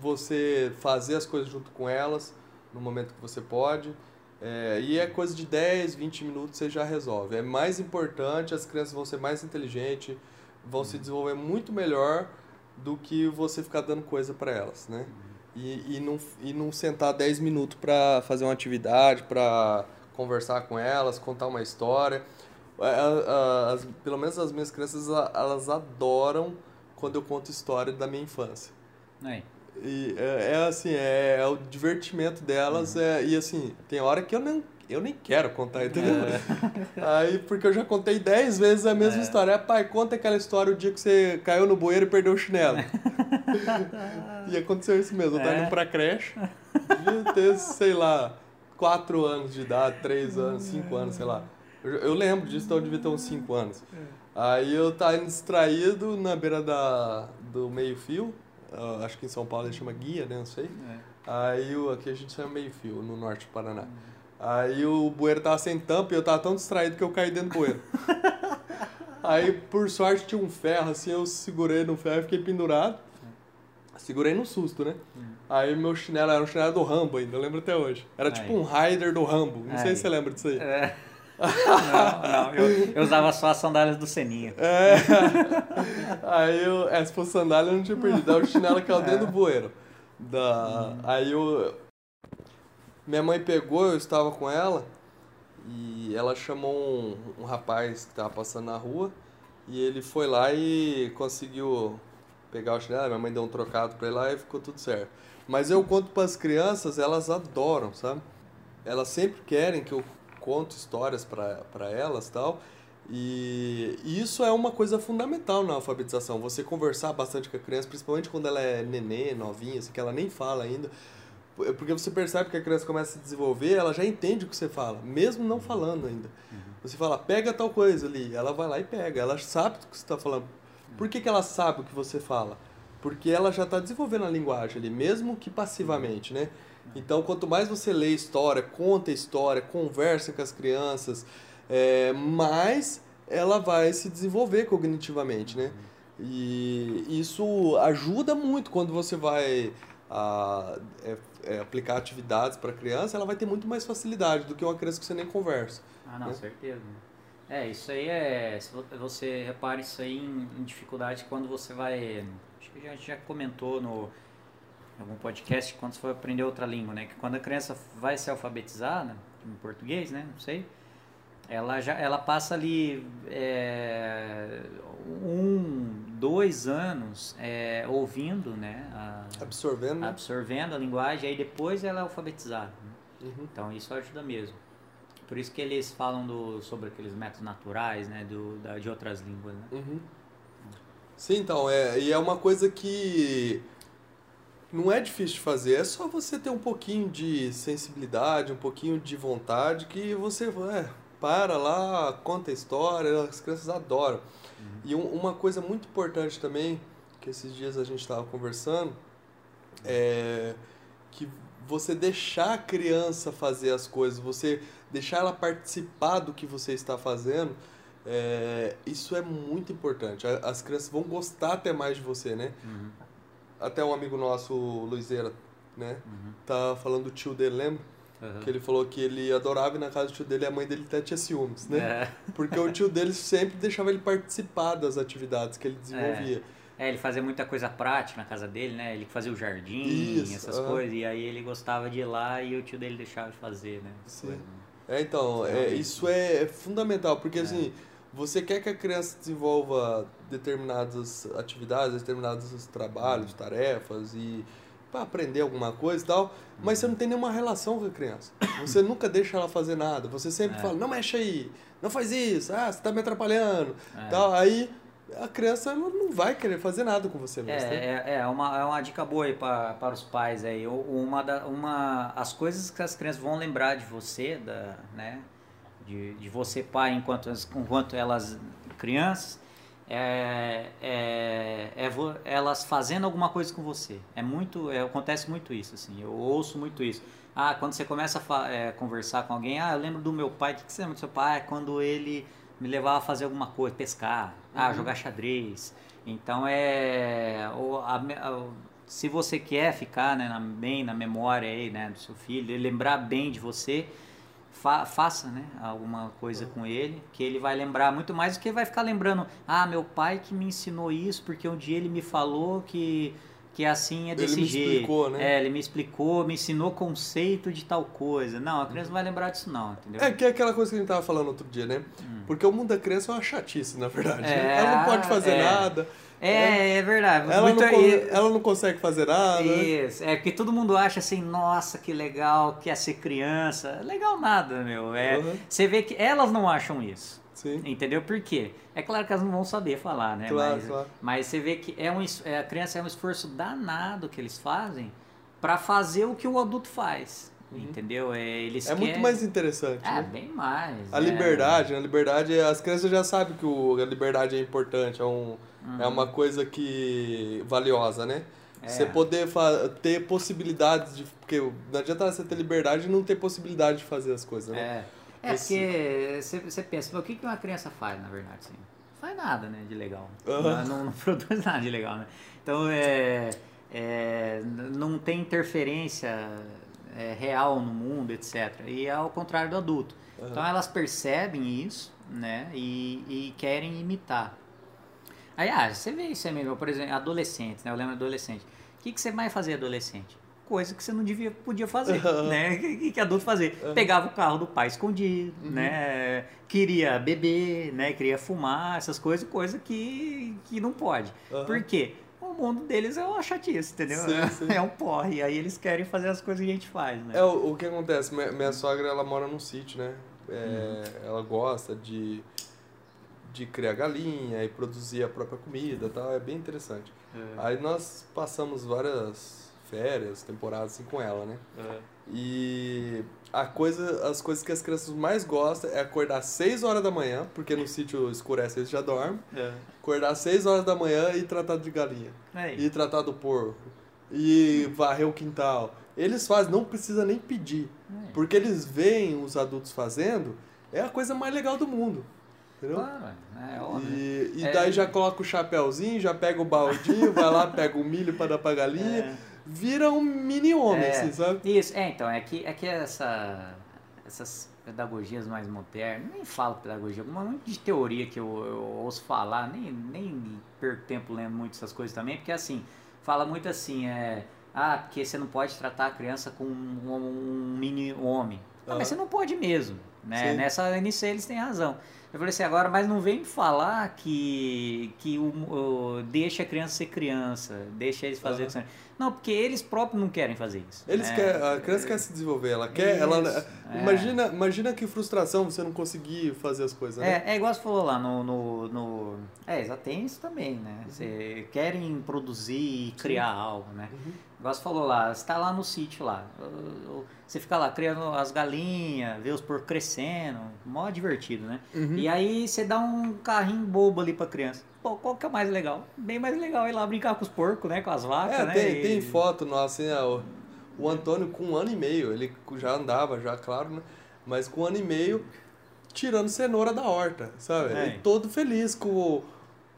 Speaker 1: você fazer as coisas junto com elas no momento que você pode. É, e é coisa de 10, 20 minutos você já resolve. É mais importante, as crianças vão ser mais inteligentes, vão se desenvolver muito melhor do que você ficar dando coisa para elas, né? E, e, não, e não sentar 10 minutos para fazer uma atividade, para conversar com elas, contar uma história. A- As, pelo menos as minhas crianças, elas adoram quando eu conto história da minha infância.
Speaker 2: Aí.
Speaker 1: E é, é assim, é, é o divertimento delas, é, e assim, tem hora que eu nem, eu nem quero contar, entendeu? *laughs* Aí, porque eu já contei 10 vezes a mesma
Speaker 2: É.
Speaker 1: história. É, pai, conta aquela história o dia que você caiu no bueiro e perdeu o chinelo. *laughs* e aconteceu isso mesmo. Eu tava
Speaker 2: É.
Speaker 1: indo pra creche, devia ter, sei lá, 4 anos de idade, 3 anos, 5 anos, sei lá. Eu, eu lembro disso, então eu devia ter uns 5 anos. Aí eu tava indo distraído na beira da, do meio-fio, ah, acho que em São Paulo ele chama guia, né? Não sei.
Speaker 2: É.
Speaker 1: Aí o- aqui a gente chama meio-fio, no norte do Paraná. Aí o bueiro tava sem tampa e eu tava tão distraído que eu caí dentro do bueiro. *laughs* Aí, por sorte, tinha um ferro, assim, eu segurei no ferro e fiquei pendurado. Segurei no susto, né? Aí meu chinelo era um chinelo do Rambo ainda, eu lembro até hoje. Era
Speaker 2: Aí.
Speaker 1: tipo um Raider do Rambo. Não sei
Speaker 2: Aí.
Speaker 1: se você lembra disso aí.
Speaker 2: É. Não, não, eu, eu usava só as sandálias do Seninha.
Speaker 1: É. *laughs* Aí eu, é, se fosse sandália eu não tinha perdido. Aí o chinelo caiu dentro do bueiro. Da, Aí eu. Minha mãe pegou, eu estava com ela e ela chamou um, um rapaz que estava passando na rua e ele foi lá e conseguiu pegar o chinelo. Minha mãe deu um trocado pra ele lá e ficou tudo certo. Mas eu conto para as crianças, elas adoram, sabe? Elas sempre querem que eu conto histórias para elas tal. E isso é uma coisa fundamental na alfabetização. Você conversar bastante com a criança, principalmente quando ela é nenê, novinha, assim, que ela nem fala ainda. Porque você percebe que a criança começa a se desenvolver, ela já entende o que você fala, mesmo não falando ainda. Você fala, pega tal coisa ali, ela vai lá e pega, ela sabe o que você está falando. Por que, que ela sabe o que você fala? Porque ela já está desenvolvendo a linguagem ali, mesmo que passivamente, né? Então, quanto mais você lê história, conta história, conversa com as crianças, é, mais ela vai se desenvolver cognitivamente, né? E isso ajuda muito quando você vai a, é, é, aplicar atividades para criança, ela vai ter muito mais facilidade do que uma criança que você nem conversa.
Speaker 2: Ah, não,
Speaker 1: né?
Speaker 2: certeza. É, isso aí é. Você repara isso aí em, em dificuldade quando você vai. Acho que a gente já comentou no algum podcast quando você for aprender outra língua, né? Que quando a criança vai ser alfabetizada, em português, né? Não sei. Ela já ela passa ali é, um, dois anos é, ouvindo, né? a-
Speaker 1: Absorvendo, né?
Speaker 2: absorvendo a linguagem, aí depois ela é alfabetizada. né?
Speaker 1: Uhum.
Speaker 2: Então isso ajuda mesmo. Por isso que eles falam do, sobre aqueles métodos naturais, né, do, da, de outras línguas, né?
Speaker 1: Uhum. Sim, então, é, e é uma coisa que não é difícil de fazer, é só você ter um pouquinho de sensibilidade, um pouquinho de vontade, que você é, para lá, conta a história, as crianças adoram. E um- uma coisa muito importante também, que esses dias a gente estava conversando, é que você deixar a criança fazer as coisas, você deixar ela participar do que você está fazendo, é, isso é muito importante. As crianças vão gostar até mais de você, né?
Speaker 2: Uhum.
Speaker 1: Até um amigo nosso, o Luizeira, né?
Speaker 2: Uhum.
Speaker 1: Tá falando do tio dele, lembra?
Speaker 2: Uhum.
Speaker 1: Que ele falou que ele adorava ir na casa do tio dele e a mãe dele até tinha ciúmes, né?
Speaker 2: É.
Speaker 1: Porque o tio dele sempre deixava ele participar das atividades que ele desenvolvia.
Speaker 2: É, ele fazia muita coisa prática na casa dele, né? Ele fazia o jardim,
Speaker 1: Isso,
Speaker 2: essas coisas, e aí ele gostava de ir lá e o tio dele deixava de fazer, né?
Speaker 1: Sim.
Speaker 2: Coisa, né?
Speaker 1: É, então, é,
Speaker 2: Realmente.
Speaker 1: isso é fundamental, porque assim, você quer que a criança desenvolva determinadas atividades, determinados trabalhos, tarefas e para aprender alguma coisa e tal, mas você não tem nenhuma relação com a criança. Você *coughs* nunca deixa ela fazer nada. Você sempre
Speaker 2: É.
Speaker 1: fala, não mexe aí, não faz isso, ah, você tá me atrapalhando.
Speaker 2: É.
Speaker 1: Tal. Aí a criança não vai querer fazer nada com você mesmo. né?
Speaker 2: É, é, é uma, é uma dica boa aí pra, para os pais aí. Uma, da, uma, as coisas que as crianças vão lembrar de você, da, né? De, de você pai enquanto, enquanto elas crianças, é, é, é vo- elas fazendo alguma coisa com você. É muito, é, acontece muito isso, assim. Eu ouço muito isso. Ah, quando você começa a é, conversar com alguém, ah, eu lembro do meu pai. O que, que você lembra do seu pai? Ah, Quando ele me levava a fazer alguma coisa, pescar, ah, jogar xadrez. Então é. o- a a- se você quer ficar né, na- bem na memória aí, né, do seu filho, lembrar bem de você, fa- faça né, alguma coisa com ele, que ele vai lembrar muito mais do que ele vai ficar lembrando. Ah, meu pai que me ensinou isso, porque um dia ele me falou que, que assim é
Speaker 1: Ele
Speaker 2: desse
Speaker 1: me
Speaker 2: jeito.
Speaker 1: explicou, né?
Speaker 2: É, ele me explicou, me ensinou conceito de tal coisa. Não, a criança não vai lembrar disso não, entendeu?
Speaker 1: É que é aquela coisa que a gente tava falando outro dia, né? Porque o mundo da criança é uma chatice, na verdade. né?
Speaker 2: É,
Speaker 1: Ela não pode fazer
Speaker 2: é.
Speaker 1: nada.
Speaker 2: É, é verdade.
Speaker 1: Ela
Speaker 2: Muito
Speaker 1: não,
Speaker 2: aí-
Speaker 1: ela não consegue fazer nada.
Speaker 2: Isso, é porque todo mundo acha assim, nossa, que legal, quer ser criança. Legal nada, meu. É,
Speaker 1: Uhum.
Speaker 2: Você vê que elas não acham isso.
Speaker 1: Sim.
Speaker 2: Entendeu? Por quê? É claro que elas não vão saber falar, né?
Speaker 1: Claro,
Speaker 2: mas,
Speaker 1: claro.
Speaker 2: mas você vê que é um, é, a criança é um esforço danado que eles fazem para fazer o que o adulto faz. Entendeu? É, eles
Speaker 1: É muito
Speaker 2: querem-
Speaker 1: mais interessante,
Speaker 2: É,
Speaker 1: né?
Speaker 2: bem mais.
Speaker 1: A
Speaker 2: é.
Speaker 1: liberdade, né? a liberdade, as crianças já sabem que o, a liberdade é importante, é, um, é uma coisa que valiosa, né?
Speaker 2: Uhum. É.
Speaker 1: Você poder ter possibilidades de. Porque não adianta você ter liberdade e não ter possibilidade de fazer as coisas, né?
Speaker 2: É, é
Speaker 1: Esse-
Speaker 2: porque você, você pensa, "Mas o que uma criança faz, na verdade? Assim? Não faz nada, né, de legal.
Speaker 1: Aham.
Speaker 2: Não, não *laughs* produz nada de legal, né? Então, é, é, não tem interferência é, real no mundo, etc. E é ao contrário do adulto. Então, elas percebem isso, né, e, e querem imitar. Aí, ah, você vê isso aí mesmo, por exemplo, adolescentes, né? Eu lembro adolescente. O que, que você vai fazer adolescente? Coisa que você não devia, podia fazer, né? O que, que adulto fazer? Pegava o carro do pai escondido,
Speaker 1: Uhum.
Speaker 2: né? Queria beber, né? Queria fumar, essas coisas, coisa que, que não pode. Por quê? O mundo deles é uma chatice, entendeu?
Speaker 1: Sim, sim. *laughs*
Speaker 2: É um porre. E aí eles querem fazer as coisas que a gente faz, né?
Speaker 1: É, o, o que acontece, minha, minha sogra, ela mora num sítio, né? É,
Speaker 2: Uhum.
Speaker 1: Ela gosta de, de criar galinha e produzir a própria comida tal, é bem interessante.
Speaker 2: É.
Speaker 1: Aí nós passamos várias férias, temporadas assim com ela, né?
Speaker 2: É.
Speaker 1: E a coisa, as coisas que as crianças mais gostam é acordar às 6 horas da manhã, porque no sítio escurece eles já dormem.
Speaker 2: É.
Speaker 1: Acordar às 6 horas da manhã e tratar de galinha.
Speaker 2: É
Speaker 1: E tratar do porco. E varrer o quintal. Eles fazem, não precisa nem pedir.
Speaker 2: É.
Speaker 1: Porque eles veem os adultos fazendo, é a coisa mais legal do mundo. Entendeu?
Speaker 2: Claro, é óbvio.
Speaker 1: E, e
Speaker 2: É.
Speaker 1: daí já coloca o chapéuzinho, já pega o baldinho, vai lá, pega o milho para dar pra galinha. Vira um mini homem,
Speaker 2: É.
Speaker 1: assim, sabe?
Speaker 2: Isso, é, então, é que, é que essa, essas pedagogias mais modernas, nem falo pedagogia, uma muito de teoria que eu, eu ouço falar, nem, nem perco tempo lendo muito essas coisas também, porque assim, fala muito assim, é, ah, porque você não pode tratar a criança com um, um mini homem. Ah,
Speaker 1: Aham.
Speaker 2: mas você não pode mesmo, né?
Speaker 1: Sim.
Speaker 2: Nessa, nisso eles têm razão. Eu falei assim, agora, mas não vem me falar que, que o, o- deixa a criança ser criança, deixa eles fazer...
Speaker 1: Aham.
Speaker 2: Não, porque eles próprios não querem fazer isso.
Speaker 1: Eles
Speaker 2: né?
Speaker 1: querem, a criança quer se desenvolver, ela quer, ela
Speaker 2: Isso, é.
Speaker 1: imagina, imagina que frustração você não conseguir fazer as coisas, né?
Speaker 2: É, é igual você falou lá no, no, no- É, já tem isso também, né? Você querem produzir e criar algo, né?
Speaker 1: Uhum.
Speaker 2: Igual você falou lá, você tá lá no sítio lá. Você fica lá criando as galinhas, vê os porcos crescendo, mó divertido, né?
Speaker 1: Uhum.
Speaker 2: E aí você dá um carrinho bobo ali pra criança. Pô, qual que é o mais legal? Bem mais legal ir lá brincar com os porcos, né? Com as vacas,
Speaker 1: É,
Speaker 2: né?
Speaker 1: tem,
Speaker 2: E-
Speaker 1: tem foto nossa, assim, ó, o, Antônio com um ano e meio, ele já andava, já, claro, né? Mas com um ano e meio, tirando cenoura da horta, sabe?
Speaker 2: É.
Speaker 1: E todo feliz com, o-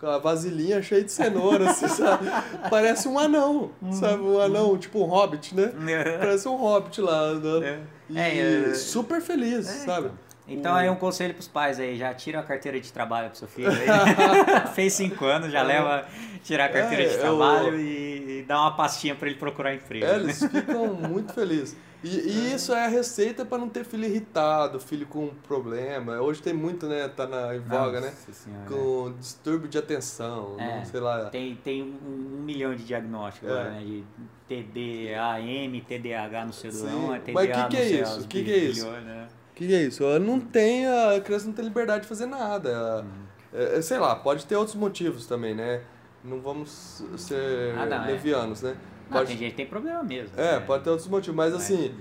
Speaker 1: a vasilhinha cheia de cenoura, assim, *laughs* sabe? Parece um anão, sabe? Um anão, tipo um hobbit, né? *laughs* Parece um hobbit lá andando.
Speaker 2: É.
Speaker 1: E
Speaker 2: É, é.
Speaker 1: super feliz,
Speaker 2: É,
Speaker 1: sabe?
Speaker 2: Então
Speaker 1: O-
Speaker 2: aí um conselho pros pais aí, já tira a carteira de trabalho pro seu filho aí. *laughs* Fez cinco anos, já leva tirar a carteira
Speaker 1: É,
Speaker 2: de
Speaker 1: eu-
Speaker 2: trabalho e, e dá uma pastinha pra ele procurar emprego.
Speaker 1: É, eles ficam *laughs* muito felizes. E, e isso é a receita para não ter filho irritado, filho com problema. Hoje tem muito, né? Tá na em voga, né?
Speaker 2: Nossa Senhora.
Speaker 1: Com distúrbio de atenção,
Speaker 2: É.
Speaker 1: não sei lá.
Speaker 2: Tem, tem um, um milhão de diagnósticos
Speaker 1: É.
Speaker 2: agora, né? De TDAM, TDAH no sei do não, é TDA
Speaker 1: Mas que
Speaker 2: não
Speaker 1: que é Que que é isso?
Speaker 2: né?
Speaker 1: O que, que é isso? Ela não tem, a criança não tem liberdade de fazer nada. É, é, sei lá, pode ter outros motivos também, né? Não vamos ser
Speaker 2: Ah, não, é.
Speaker 1: levianos, né?
Speaker 2: Não,
Speaker 1: Pode,
Speaker 2: tem gente que tem problema mesmo.
Speaker 1: é,
Speaker 2: né?
Speaker 1: pode ter outros motivos, mas
Speaker 2: Mas-
Speaker 1: assim,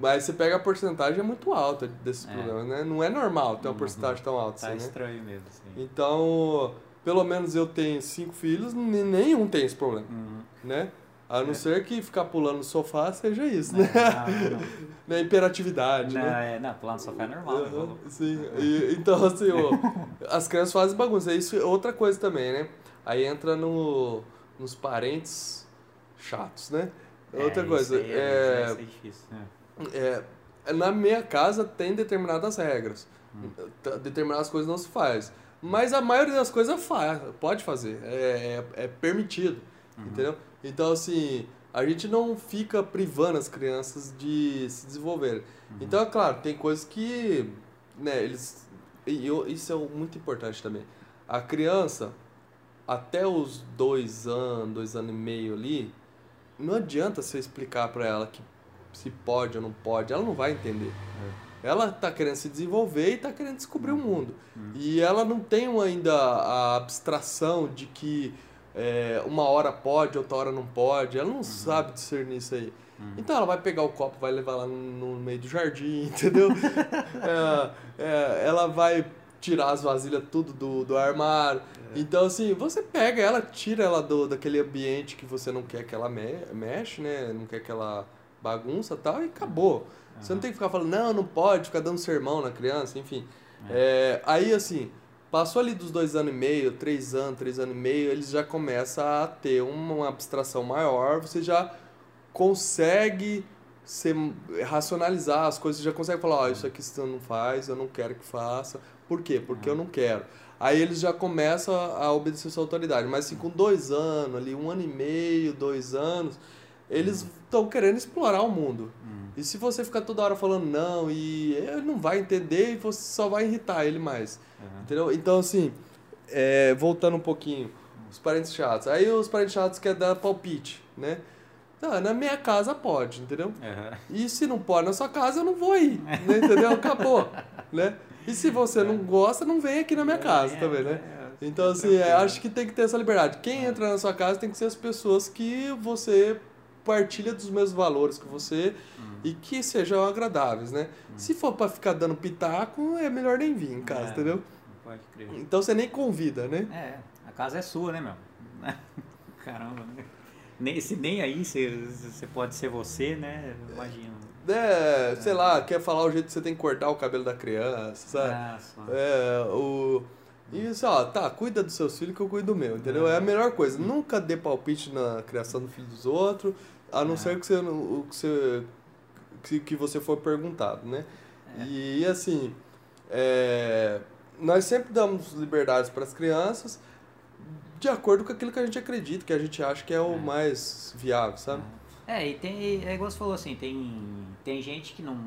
Speaker 1: mas você pega a porcentagem é muito alta desses
Speaker 2: É.
Speaker 1: problemas, né? Não é normal ter uma
Speaker 2: Uhum.
Speaker 1: porcentagem tão alta
Speaker 2: Tá
Speaker 1: assim, né?
Speaker 2: estranho mesmo, assim.
Speaker 1: Então, pelo menos eu tenho cinco filhos, nenhum tem esse problema,
Speaker 2: Uhum.
Speaker 1: né? A não
Speaker 2: É.
Speaker 1: ser que ficar pulando no sofá seja isso, né?
Speaker 2: Não, não, não. *laughs*
Speaker 1: Na imperatividade,
Speaker 2: Não,
Speaker 1: né?
Speaker 2: é, não, pular no sofá é normal. né?
Speaker 1: Aham, sim. E, então, assim, ó, *laughs* as crianças fazem bagunça. Isso é outra coisa também, né? Aí entra no, nos parentes chatos, né? Outra
Speaker 2: É,
Speaker 1: coisa,
Speaker 2: aí
Speaker 1: é,
Speaker 2: é difícil. né?
Speaker 1: é, na minha casa tem determinadas regras.
Speaker 2: Hum.
Speaker 1: Determinadas coisas não se faz. Mas a maioria das coisas faz, pode fazer. É, é, é permitido.
Speaker 2: Uhum.
Speaker 1: Entendeu? Então, assim, a gente não fica privando as crianças de se desenvolverem.
Speaker 2: Uhum.
Speaker 1: Então, é claro, tem coisas que, né, eles... E eu, isso é muito importante também. A criança, até os dois anos, dois anos e meio ali, não adianta você explicar pra ela que se pode ou não pode, ela não vai entender. Ela tá querendo se desenvolver e tá querendo descobrir o mundo. E ela não tem ainda a abstração de que é, uma hora pode, outra hora não pode. Ela não sabe discernir isso aí. Então ela vai pegar o copo, vai levar lá no, no meio do jardim, *laughs* entendeu? É, é, ela vai tirar as vasilhas tudo do, do armário. Então, assim, você pega ela, tira ela do, daquele ambiente que você não quer que ela me, mexe, né? Não quer que ela bagunça e tal, e acabou. Você não tem que ficar falando, não, não pode, ficar dando sermão na criança, enfim. É, aí, assim, passou ali dos dois anos e meio, três anos, três anos e meio, eles já começam a ter uma, abstração maior, você já consegue ser, racionalizar as coisas, já consegue falar, ó, isso aqui você não faz, eu não quero que faça. Por quê? Porque eu não quero. Aí eles já começam a a obedecer sua autoridade. Mas assim, com dois anos, ali, um ano e meio, dois anos, eles estão querendo explorar o mundo. E se você ficar toda hora falando não, e ele não vai entender e você só vai irritar ele mais. Entendeu? Então, assim, é, voltando um pouquinho, os parentes chatos. Aí os parentes chatos querem dar palpite, né? Não, na minha casa pode, entendeu? E se não pode na sua casa, eu não vou ir, né? entendeu? Acabou, né? E se você não gosta, não vem aqui na minha casa
Speaker 2: É,
Speaker 1: também, né?
Speaker 2: é,
Speaker 1: Então, assim, é, acho que tem que ter essa liberdade. Quem entra na sua casa tem que ser as pessoas que você partilha dos mesmos valores que você e que sejam agradáveis, né? Se for pra ficar dando pitaco, é melhor nem vir em casa,
Speaker 2: É,
Speaker 1: entendeu?
Speaker 2: não Pode crer.
Speaker 1: Então você nem convida, né?
Speaker 2: É, a casa é sua, né, meu? *laughs* Caramba, né? Nem, se nem aí você, você pode ser você, né? Imagina.
Speaker 1: É, sei lá, quer falar o jeito que você tem que cortar o cabelo da criança, sabe?
Speaker 2: Ah.
Speaker 1: É, o. Isso, ó, tá, cuida dos seus filhos que eu cuido do meu, entendeu? É a melhor coisa. Nunca dê palpite na criação do filho dos outros, a não
Speaker 2: É.
Speaker 1: ser que você, o que você, que, que você for perguntado, né? E assim, é, nós sempre damos liberdades para as crianças de acordo com aquilo que a gente acredita, que a gente acha que é o mais viável, sabe?
Speaker 2: É, e tem, é igual você falou assim, tem, tem gente que não.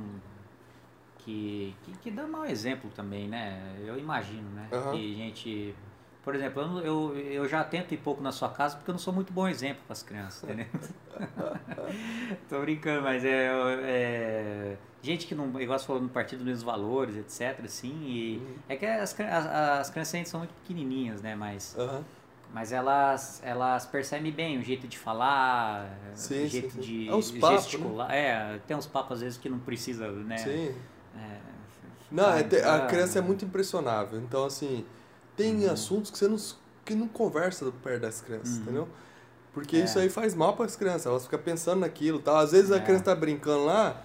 Speaker 2: Que, que, que dá mau exemplo também, né? Eu imagino, né?
Speaker 1: Aham.
Speaker 2: Que gente. Por exemplo, eu, eu, já tento ir pouco na sua casa porque eu não sou muito bom exemplo para as crianças, entendeu? *laughs* Tô brincando, mas é, é. Gente que não. Igual você falou, não partilha dos mesmos valores, etc. Assim, e.
Speaker 1: Uhum.
Speaker 2: É que as, as, as crianças ainda são muito pequenininhas, né? Mas.
Speaker 1: Aham.
Speaker 2: Mas elas, elas percebem bem o jeito de falar,
Speaker 1: Sim,
Speaker 2: o jeito
Speaker 1: sim, sim.
Speaker 2: de
Speaker 1: É uns papos,
Speaker 2: gesticular. É, tem uns papos às vezes que não precisa, né?
Speaker 1: Sim.
Speaker 2: É,
Speaker 1: Não, é a
Speaker 2: ah,
Speaker 1: criança é muito impressionável. Então, assim, tem
Speaker 2: Uhum.
Speaker 1: assuntos que você não, que não conversa perto das crianças,
Speaker 2: Uhum.
Speaker 1: entendeu? Porque
Speaker 2: É.
Speaker 1: isso aí faz mal para as crianças. Elas ficam pensando naquilo tal. Às vezes a
Speaker 2: É.
Speaker 1: criança tá brincando lá,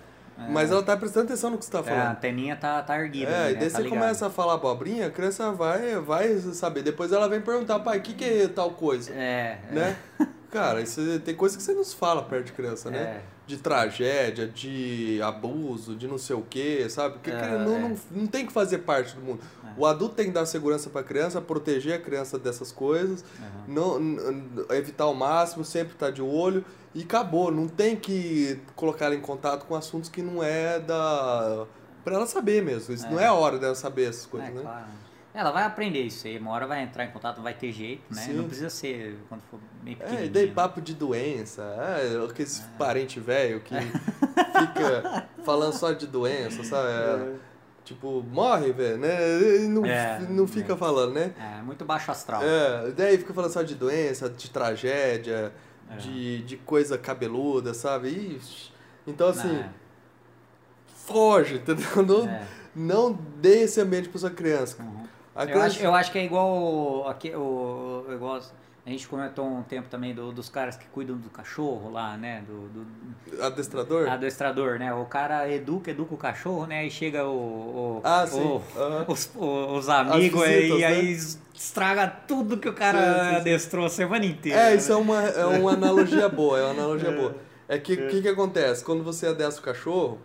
Speaker 1: mas ela tá prestando atenção no que você tá
Speaker 2: é, a
Speaker 1: falando.
Speaker 2: anteninha tá, tá erguida.
Speaker 1: É,
Speaker 2: ali,
Speaker 1: e
Speaker 2: né?
Speaker 1: daí
Speaker 2: tá
Speaker 1: você
Speaker 2: ligado.
Speaker 1: começa a falar abobrinha, a criança vai, vai saber. Depois ela vem perguntar, pai, o que, que é tal coisa?
Speaker 2: É, é,
Speaker 1: Né? *laughs* Cara, isso, tem coisa que você não se fala perto de criança, né?
Speaker 2: É.
Speaker 1: De tragédia, de abuso, de não sei o quê, sabe? Porque
Speaker 2: É,
Speaker 1: que- não,
Speaker 2: é.
Speaker 1: não, não tem que fazer parte do mundo. O adulto tem que dar segurança pra criança, proteger a criança dessas coisas, não, evitar ao máximo, sempre estar de olho e acabou. Não tem que colocar ela em contato com assuntos que não é da. pra ela saber mesmo. Isso não é a hora dela saber essas coisas,
Speaker 2: É,
Speaker 1: né?
Speaker 2: claro. Ela vai aprender isso aí, uma hora vai entrar em contato, vai ter jeito, né?
Speaker 1: Sim.
Speaker 2: Não precisa ser quando for bem
Speaker 1: É,
Speaker 2: pequenininho.
Speaker 1: e daí papo de doença, é, aqueles parente velho que *laughs* fica falando só de doença, sabe? É, tipo, morre, velho, né? E não,
Speaker 2: É,
Speaker 1: não fica
Speaker 2: é.
Speaker 1: falando, né?
Speaker 2: É, muito baixo astral.
Speaker 1: É, daí fica falando só de doença, de tragédia,
Speaker 2: É.
Speaker 1: de, de coisa cabeluda, sabe? Ixi. Então, assim,
Speaker 2: É,
Speaker 1: foge, *laughs* entendeu? Não,
Speaker 2: é.
Speaker 1: não dê esse ambiente pra sua criança.
Speaker 2: Uhum. Eu acho, eu acho que é igual aqui, o, igual a gente comentou um tempo também do- dos caras que cuidam do cachorro lá, né? Do, do
Speaker 1: Adestrador?
Speaker 2: adestrador, né? O cara educa, educa o cachorro, né? Aí chega o, o-
Speaker 1: Ah,
Speaker 2: o-
Speaker 1: Aham.
Speaker 2: os, os amigos aí,
Speaker 1: visitas,
Speaker 2: e aí
Speaker 1: né?
Speaker 2: estraga tudo que o cara
Speaker 1: Sim,
Speaker 2: adestrou a semana inteira.
Speaker 1: É,
Speaker 2: né?
Speaker 1: isso é uma, é uma analogia boa, é uma analogia *laughs* boa. É que o que, que acontece? Quando você adestra o cachorro,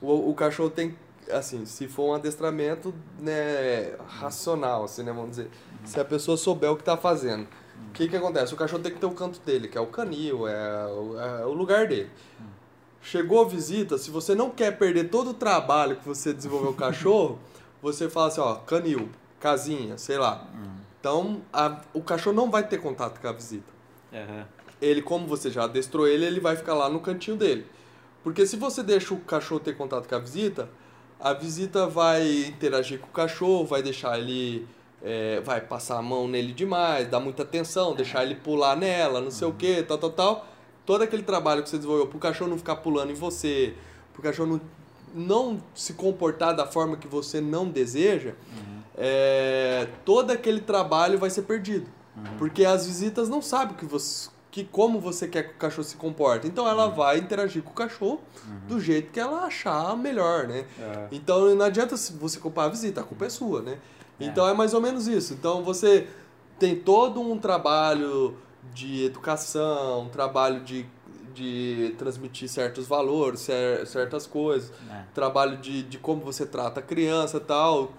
Speaker 1: o, o cachorro tem, assim, se for um adestramento né, racional, assim, né, vamos dizer, se a pessoa souber o que tá fazendo. O que, que acontece? O cachorro tem que ter o canto dele, que é o canil, é o, é o lugar dele. Chegou a visita, se você não quer perder todo o trabalho que você desenvolveu o cachorro, *laughs* você fala assim, ó, canil, casinha, sei lá. Então, a- o cachorro não vai ter contato com a visita
Speaker 2: Aham.
Speaker 1: ele, como você já adestrou ele, ele vai ficar lá no cantinho dele. Porque se você deixa o cachorro ter contato com a visita, a visita vai interagir com o cachorro, vai deixar ele. é, vai passar a mão nele demais, dar muita atenção, deixar ele pular nela, não sei o que, tal, tal, tal. Todo aquele trabalho que você desenvolveu pro cachorro não ficar pulando em você, pro cachorro não, não se comportar da forma que você não deseja, é, todo aquele trabalho vai ser perdido. Porque as visitas não sabem que você, que como você quer que o cachorro se comporte. Então ela vai interagir com o cachorro do jeito que ela achar melhor, né?
Speaker 3: É.
Speaker 1: Então não adianta você culpar a visita, a culpa é sua, né? Então é mais ou menos isso. Então você tem todo um trabalho de educação, um trabalho de, de transmitir certos valores, cer- certas coisas,
Speaker 2: É.
Speaker 1: trabalho de, de como você trata a criança tal,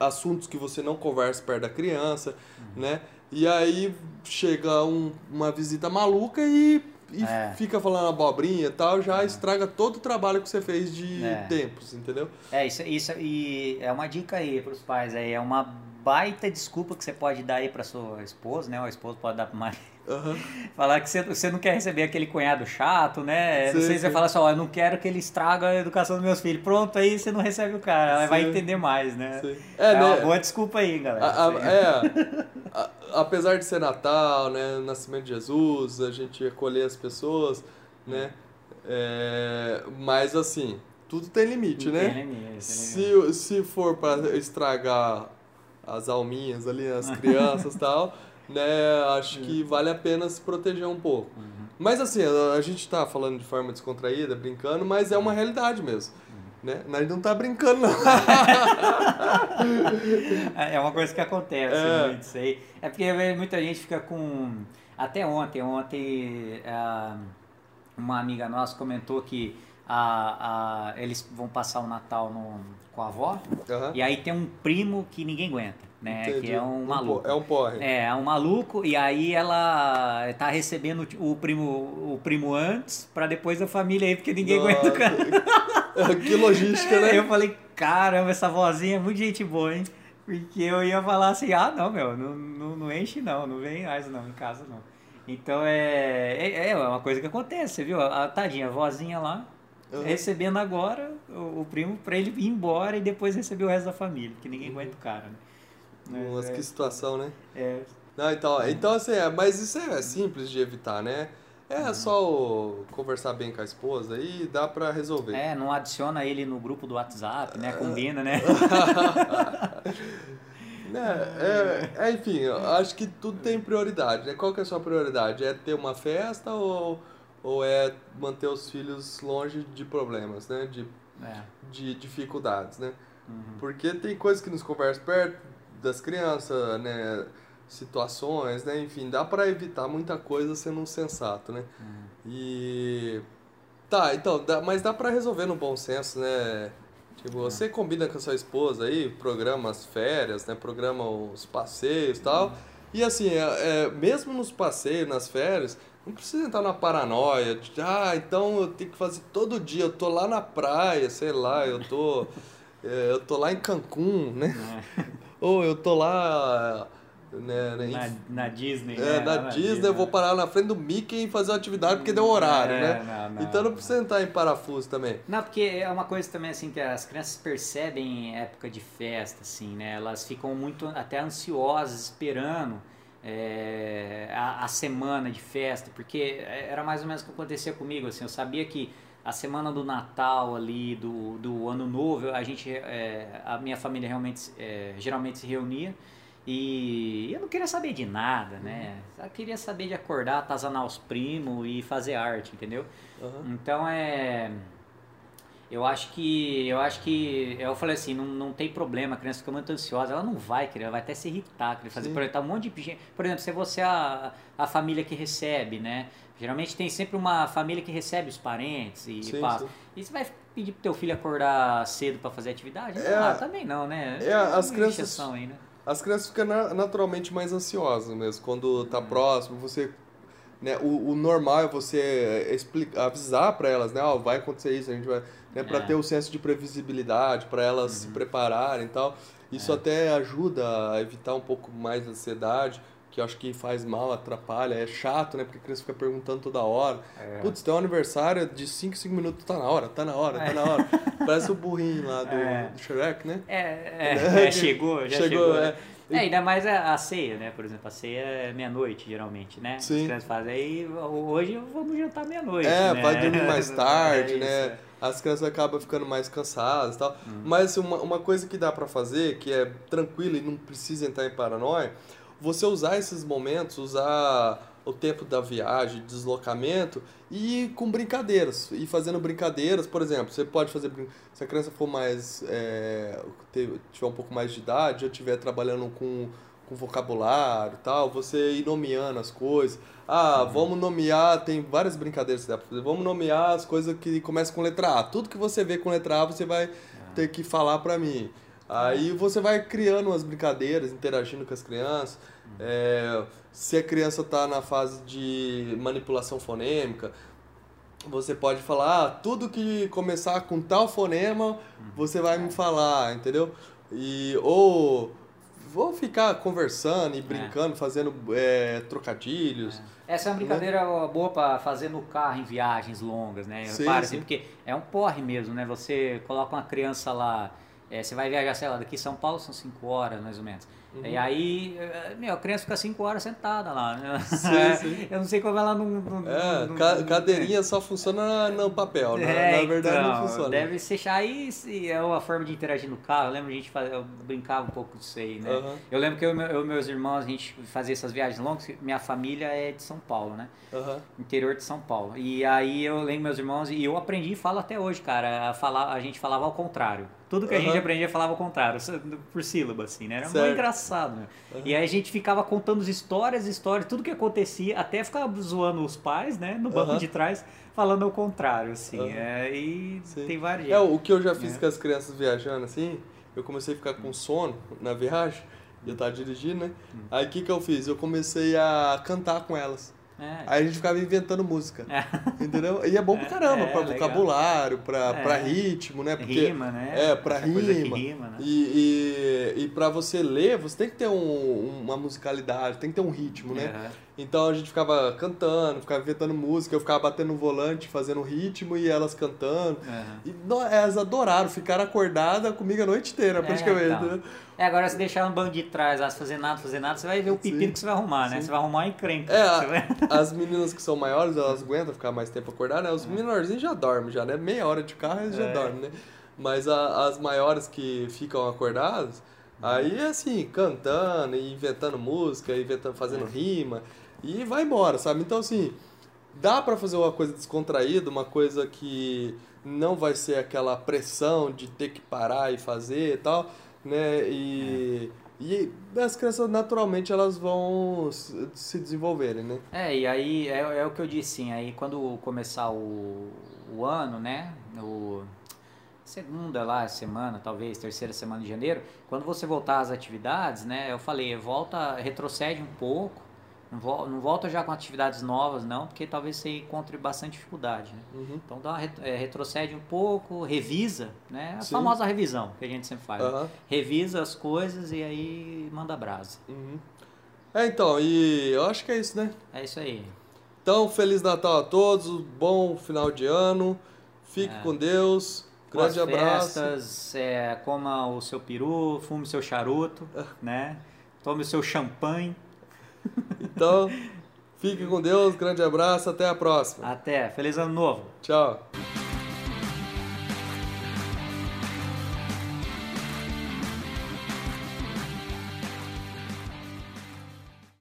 Speaker 1: assuntos que você não conversa perto da criança, né? E aí chega um- uma visita maluca e, e
Speaker 2: É.
Speaker 1: fica falando abobrinha e tal, já estraga todo o trabalho que você fez de
Speaker 2: É.
Speaker 1: tempos, entendeu?
Speaker 2: É, isso, isso e é uma dica aí pros pais aí, é uma baita desculpa que você pode dar aí pra sua esposa, né? O esposo pode dar marido.
Speaker 1: Aham.
Speaker 2: Falar que você, você não quer receber aquele cunhado chato, né? não
Speaker 1: Sim,
Speaker 2: sei se você fala assim, ó, eu não quero que ele estraga a educação dos meus filhos. Pronto, aí você não recebe o cara, ela vai entender mais, né?
Speaker 1: Sim.
Speaker 2: É,
Speaker 1: É,
Speaker 2: uma
Speaker 1: né?
Speaker 2: boa desculpa aí, galera.
Speaker 1: A- a- é, *laughs* a- apesar de ser Natal, né, nascimento de Jesus, a gente acolher as pessoas, né, é, mas assim, tudo tem limite,
Speaker 2: Tem
Speaker 1: né?
Speaker 2: limite, tem limite.
Speaker 1: Se, se for para estragar as alminhas ali, as *laughs* crianças e tal, né, acho que vale a pena se proteger um pouco. Mas assim, a, a gente tá falando de forma descontraída, brincando, mas é uma realidade mesmo. Né? Nós não tá brincando, não. *laughs*
Speaker 2: É uma coisa que acontece
Speaker 1: É.
Speaker 2: muito isso aí. É porque muita gente fica com. Até ontem, ontem ah, uma amiga nossa comentou que a, a, eles vão passar o Natal no, com a avó.
Speaker 1: Aham.
Speaker 2: E aí tem um primo que ninguém aguenta, né?
Speaker 1: Entendi.
Speaker 2: Que é um maluco.
Speaker 1: É um porre.
Speaker 2: É, é um maluco, e aí ela tá recebendo o primo, o primo antes, pra depois a família aí, porque ninguém aguenta o cara.
Speaker 1: Nossa, que logística, né?
Speaker 2: Eu falei, caramba, essa vozinha é muito gente boa, hein? Porque eu ia falar assim, ah, não, meu, não, não, não enche não, não vem mais não, em casa não. Então é, é, é uma coisa que acontece, viu? A, a tadinha, a vozinha lá,
Speaker 1: Uhum.
Speaker 2: recebendo agora o, o primo pra ele ir embora e depois receber o resto da família, porque ninguém
Speaker 1: Uhum.
Speaker 2: aguenta o cara, né?
Speaker 1: Nossa, que situação, né?
Speaker 2: É,
Speaker 1: Não, então, então assim, é, mas isso é simples de evitar, né? É
Speaker 2: Uhum.
Speaker 1: só o conversar bem com a esposa e dá pra resolver.
Speaker 2: É, não adiciona ele no grupo do WhatsApp, né? Combina, né? *laughs*
Speaker 1: Né, é, é, enfim, acho que tudo tem prioridade, né? Qual que é a sua prioridade? É ter uma festa ou, ou é manter os filhos longe de problemas, né? De,
Speaker 2: É.
Speaker 1: de dificuldades, né?
Speaker 2: Uhum.
Speaker 1: Porque tem coisas que nos conversam perto das crianças, né? Situações, né? Enfim, dá pra evitar muita coisa sendo um sensato, né?
Speaker 2: Uhum.
Speaker 1: E... Tá, então, dá, mas dá pra resolver no bom senso, né? Tipo, você combina com a sua esposa aí, programa as férias, né? Programa os passeios e tal. E assim, é, é, mesmo nos passeios, nas férias, não precisa entrar na paranoia de, ah, então eu tenho que fazer todo dia, eu tô lá na praia, sei lá, eu tô, *laughs* é, eu tô lá em Cancún, né? Ou eu tô lá, né, né,
Speaker 2: Na, na Disney,
Speaker 1: é,
Speaker 2: né?
Speaker 1: na
Speaker 2: Lá
Speaker 1: Disney, eu vou parar na frente do Mickey e fazer uma atividade porque deu horário,
Speaker 2: É,
Speaker 1: né?
Speaker 2: não, não,
Speaker 1: então não
Speaker 2: não.
Speaker 1: precisa entrar em parafuso também.
Speaker 2: Não, porque é uma coisa também assim que as crianças percebem em época de festa, assim, né? Elas ficam muito até ansiosas esperando é, a, a semana de festa, porque era mais ou menos o que acontecia comigo, assim, eu sabia que a semana do Natal ali, do, do Ano Novo, a gente, é, a minha família realmente, é, geralmente se reunia e eu não queria saber de nada, né? Só queria saber de acordar, atazanar os primos e fazer arte, entendeu?
Speaker 1: Aham.
Speaker 2: Então é. Eu acho que. Eu acho que. Eu falei assim, não, não tem problema, a criança fica muito ansiosa, ela não vai querer, ela vai até se irritar, querer fazer. Por exemplo, tá um monte de. Por exemplo, se você é a, a família que recebe, né? Geralmente tem sempre uma família que recebe os parentes e
Speaker 1: Sim,
Speaker 2: passa.
Speaker 1: sim.
Speaker 2: E você vai pedir pro teu filho acordar cedo pra fazer atividade?
Speaker 1: É,
Speaker 2: ah, também não, né?
Speaker 1: é, as crianças-
Speaker 2: aí, né?
Speaker 1: As crianças ficam na- naturalmente mais ansiosas mesmo. Quando tá próximo, você. Né, o, o normal é você explicar, avisar para elas, né? Ó, vai acontecer isso, a gente vai. Né, para
Speaker 2: É.
Speaker 1: ter o senso de previsibilidade, para elas se prepararem e tal. Isso até ajuda a evitar um pouco mais a ansiedade, que eu acho que faz mal, atrapalha, é chato, né? Porque a criança fica perguntando toda hora.
Speaker 2: É.
Speaker 1: Putz, tem um aniversário de 5, 5 minutos, tá na hora, tá na hora, tá na hora. *laughs* Parece o burrinho lá do,
Speaker 2: É.
Speaker 1: do Shrek, né?
Speaker 2: É, é, é, *laughs* chegou, já chegou.
Speaker 1: Chegou,
Speaker 2: né?
Speaker 1: é.
Speaker 2: É, ainda mais a, a ceia, né? Por exemplo, a ceia é meia-noite, geralmente, né?
Speaker 1: Sim.
Speaker 2: As crianças fazem aí, hoje vamos jantar meia-noite.
Speaker 1: É,
Speaker 2: né?
Speaker 1: vai dormir mais *laughs* tarde,
Speaker 2: É
Speaker 1: né? As crianças acabam ficando mais cansadas e tal.
Speaker 2: Hum.
Speaker 1: Mas uma, uma coisa que dá pra fazer, que é tranquila e não precisa entrar em paranoia, você usar esses momentos, usar o tempo da viagem, deslocamento e ir com brincadeiras. E fazendo brincadeiras, por exemplo, você pode fazer. Se a criança for mais. é, ter- tiver um pouco mais de idade, ou estiver trabalhando com, com vocabulário e tal, você ir nomeando as coisas. Ah, vamos nomear, tem várias brincadeiras que dá pra fazer. Vamos nomear as coisas que começam com letra A. Tudo que você vê com letra A, você vai ter que falar pra mim. Aí você vai criando umas brincadeiras, interagindo com as crianças. É, se a criança tá na fase de manipulação fonêmica, você pode falar, ah, tudo que começar com tal fonema, você vai me falar, entendeu? E, ou vou ficar conversando e brincando, fazendo é, trocadilhos.
Speaker 2: Essa é uma brincadeira boa pra fazer no carro em viagens longas, né?
Speaker 1: Sim,
Speaker 2: Repara,
Speaker 1: sim.
Speaker 2: assim, porque é um porre mesmo, né? Você coloca uma criança lá, é, você vai viajar, sei lá, daqui São Paulo são 5 horas mais ou menos.
Speaker 1: Uhum.
Speaker 2: E aí, eh, meu, a criança fica 5 horas sentada lá, né? *laughs*
Speaker 1: Sim, sim.
Speaker 2: Eu não sei como ela não. não-
Speaker 1: É,
Speaker 2: não-
Speaker 1: ca-
Speaker 2: não-
Speaker 1: cadeirinha só funciona no papel, né?
Speaker 2: É,
Speaker 1: na verdade
Speaker 2: então,
Speaker 1: não funciona.
Speaker 2: Deve ser. Aí é uma forma de interagir no carro. Eu lembro a gente faz, eu brincava um pouco disso aí, né?
Speaker 1: Aham.
Speaker 2: Eu lembro que eu, e meus irmãos, a gente fazia essas viagens longas. Minha família é de São Paulo, né?
Speaker 1: Aham.
Speaker 2: Interior de São Paulo. E aí eu lembro meus irmãos e eu aprendi e falo até hoje, cara. A, falar, a gente falava ao contrário. Tudo que a gente
Speaker 1: Aham.
Speaker 2: aprendia falava ao contrário, por sílaba, assim, né? Era
Speaker 1: Certo.
Speaker 2: muito engraçado, né? E aí a gente ficava contando as histórias, histórias, tudo que acontecia, até ficava zoando os pais, né? No banco
Speaker 1: Aham.
Speaker 2: de trás, falando ao contrário, assim. É, e
Speaker 1: Sim.
Speaker 2: tem vários
Speaker 1: É, o que eu já fiz
Speaker 2: É.
Speaker 1: com as crianças viajando assim, eu comecei a ficar com sono na viagem, eu tava dirigindo, né?
Speaker 2: Hum.
Speaker 1: Aí o que que eu fiz? Eu comecei a cantar com elas.
Speaker 2: É.
Speaker 1: Aí a gente ficava inventando música,
Speaker 2: É.
Speaker 1: entendeu? E é bom pra caramba,
Speaker 2: É,
Speaker 1: pra vocabulário, pra,
Speaker 2: É.
Speaker 1: pra ritmo, né? Porque,
Speaker 2: Rima, né?
Speaker 1: É, pra
Speaker 2: Essa
Speaker 1: rima.
Speaker 2: rima, né?
Speaker 1: E, e, e pra você ler, você tem que ter um- uma musicalidade, tem que ter um ritmo, né?
Speaker 2: Aham.
Speaker 1: Então a gente ficava cantando, ficava inventando música, eu ficava batendo no volante, fazendo ritmo e elas cantando.
Speaker 2: Aham.
Speaker 1: E no- elas adoraram, ficaram acordadas comigo a noite inteira, praticamente.
Speaker 2: então.
Speaker 1: né?
Speaker 2: É, agora se deixar no banco de trás, se fazer nada, fazer nada, você vai ver o pepino que você vai arrumar, né?
Speaker 1: sim.
Speaker 2: Você vai arrumar uma encrenca.
Speaker 1: É,
Speaker 2: vai- *laughs*
Speaker 1: As meninas que são maiores, elas aguentam ficar mais tempo acordadas, né? Os menorzinhos já dormem, já, né? Meia hora de carro eles já
Speaker 2: É.
Speaker 1: dormem, né? Mas a- as maiores que ficam acordadas, aí assim, cantando, e inventando música, inventando, fazendo rima, e vai embora, sabe? Então assim, dá pra fazer uma coisa descontraída, uma coisa que não vai ser aquela pressão de ter que parar e fazer e tal, né? E, e as crianças naturalmente elas vão se desenvolverem, né?
Speaker 2: É, e aí é, é o que eu disse, sim, aí quando começar o, o ano, né, o segunda lá, semana, talvez, terceira semana de janeiro, quando você voltar às atividades, né, eu falei, volta, retrocede um pouco, não, vol- não volta já com atividades novas, não, porque talvez você encontre bastante dificuldade, né.
Speaker 1: Uhum.
Speaker 2: Então dá uma, é, retrocede um pouco, revisa, né, a
Speaker 1: Sim.
Speaker 2: famosa revisão que a gente sempre faz. né?
Speaker 1: Aham.
Speaker 2: Revisa as coisas e aí manda brasa.
Speaker 1: Uhum. É, então, e eu acho que é isso, né?
Speaker 2: É isso aí.
Speaker 1: Então, Feliz Natal a todos, bom final de ano, fique
Speaker 2: É.
Speaker 1: com Deus, grande
Speaker 2: Boas
Speaker 1: abraço.
Speaker 2: festas, é, coma o seu peru, fume o seu charuto, né? Tome o seu champanhe.
Speaker 1: Então, fique com Deus, grande abraço, até a próxima.
Speaker 2: Até. Feliz ano novo.
Speaker 1: Tchau.